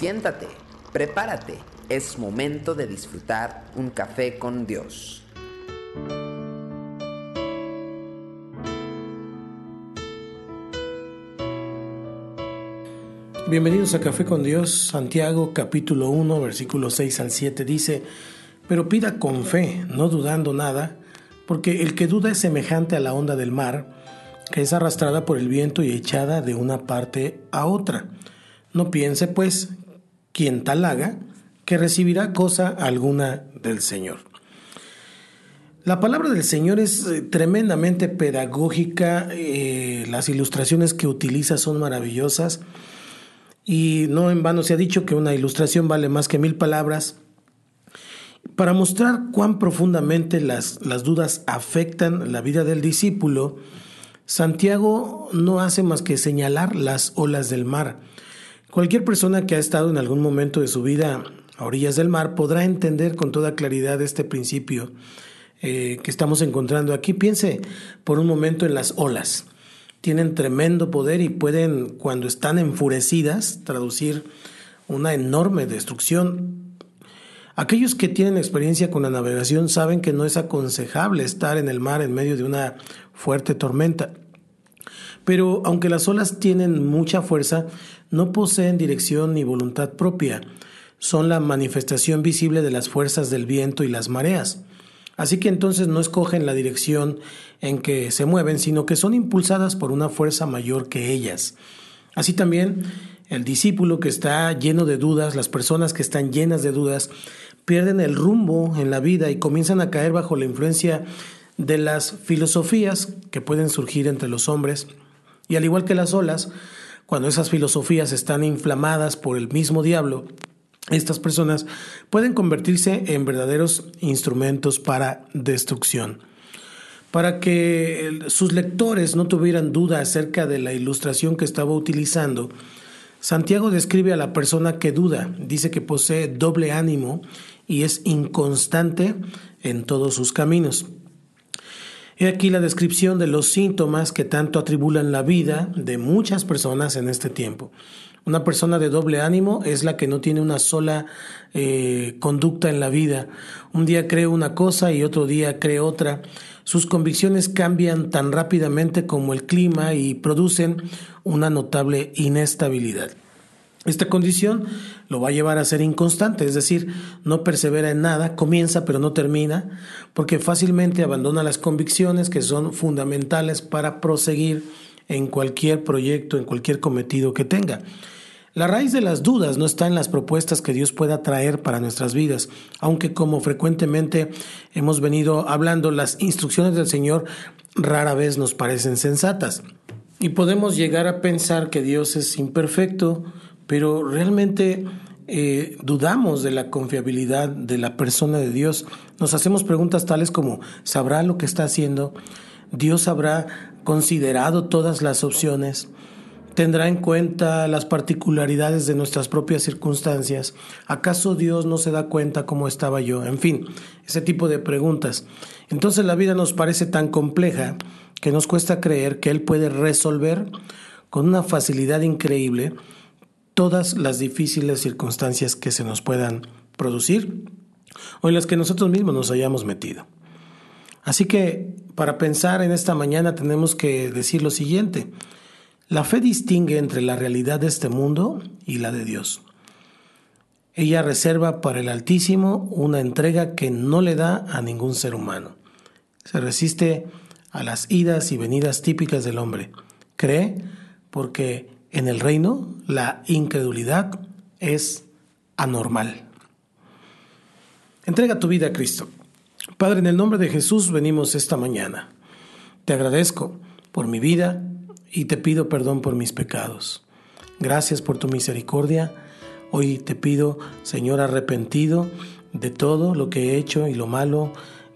Siéntate, prepárate, es momento de disfrutar un café con Dios. Bienvenidos a Café con Dios, Santiago capítulo 1, versículos 6 al 7 dice, pero pida con fe, no dudando nada, porque el que duda es semejante a la onda del mar, que es arrastrada por el viento y echada de una parte a otra. No piense, pues, quien tal haga, que recibirá cosa alguna del Señor. La palabra del Señor es eh, tremendamente pedagógica, eh, las ilustraciones que utiliza son maravillosas y no en vano se ha dicho que una ilustración vale más que mil palabras. Para mostrar cuán profundamente las, las dudas afectan la vida del discípulo, Santiago no hace más que señalar las olas del mar. Cualquier persona que ha estado en algún momento de su vida a orillas del mar podrá entender con toda claridad este principio eh, que estamos encontrando aquí. Piense por un momento en las olas. Tienen tremendo poder y pueden, cuando están enfurecidas, traducir una enorme destrucción. Aquellos que tienen experiencia con la navegación saben que no es aconsejable estar en el mar en medio de una fuerte tormenta. Pero aunque las olas tienen mucha fuerza, no poseen dirección ni voluntad propia. Son la manifestación visible de las fuerzas del viento y las mareas. Así que entonces no escogen la dirección en que se mueven, sino que son impulsadas por una fuerza mayor que ellas. Así también el discípulo que está lleno de dudas, las personas que están llenas de dudas, pierden el rumbo en la vida y comienzan a caer bajo la influencia de las filosofías que pueden surgir entre los hombres y al igual que las olas, cuando esas filosofías están inflamadas por el mismo diablo, estas personas pueden convertirse en verdaderos instrumentos para destrucción. Para que sus lectores no tuvieran duda acerca de la ilustración que estaba utilizando, Santiago describe a la persona que duda, dice que posee doble ánimo y es inconstante en todos sus caminos. He aquí la descripción de los síntomas que tanto atribulan la vida de muchas personas en este tiempo. Una persona de doble ánimo es la que no tiene una sola eh, conducta en la vida. Un día cree una cosa y otro día cree otra. Sus convicciones cambian tan rápidamente como el clima y producen una notable inestabilidad. Esta condición lo va a llevar a ser inconstante, es decir, no persevera en nada, comienza pero no termina, porque fácilmente abandona las convicciones que son fundamentales para proseguir en cualquier proyecto, en cualquier cometido que tenga. La raíz de las dudas no está en las propuestas que Dios pueda traer para nuestras vidas, aunque como frecuentemente hemos venido hablando, las instrucciones del Señor rara vez nos parecen sensatas. Y podemos llegar a pensar que Dios es imperfecto, pero realmente eh, dudamos de la confiabilidad de la persona de Dios. Nos hacemos preguntas tales como, ¿sabrá lo que está haciendo? ¿Dios habrá considerado todas las opciones? ¿Tendrá en cuenta las particularidades de nuestras propias circunstancias? ¿Acaso Dios no se da cuenta cómo estaba yo? En fin, ese tipo de preguntas. Entonces la vida nos parece tan compleja que nos cuesta creer que Él puede resolver con una facilidad increíble todas las difíciles circunstancias que se nos puedan producir o en las que nosotros mismos nos hayamos metido. Así que para pensar en esta mañana tenemos que decir lo siguiente. La fe distingue entre la realidad de este mundo y la de Dios. Ella reserva para el Altísimo una entrega que no le da a ningún ser humano. Se resiste a las idas y venidas típicas del hombre. Cree porque en el reino, la incredulidad es anormal. Entrega tu vida a Cristo. Padre, en el nombre de Jesús venimos esta mañana. Te agradezco por mi vida y te pido perdón por mis pecados. Gracias por tu misericordia. Hoy te pido, Señor, arrepentido de todo lo que he hecho y lo malo,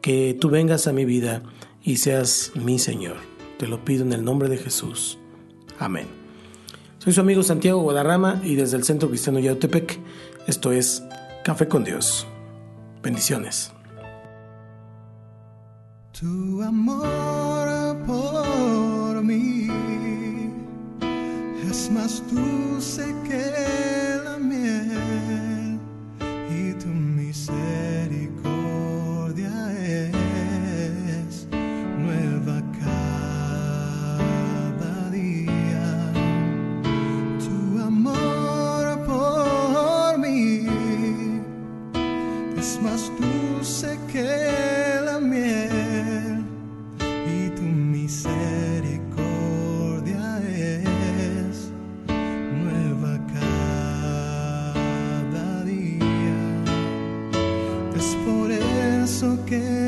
que tú vengas a mi vida y seas mi Señor. Te lo pido en el nombre de Jesús. Amén. Soy su amigo Santiago Guadarrama y desde el Centro Cristiano Yautepec, esto es Café con Dios. Bendiciones. Dulce que la miel y tu misericordia es nueva cada día. Es por eso que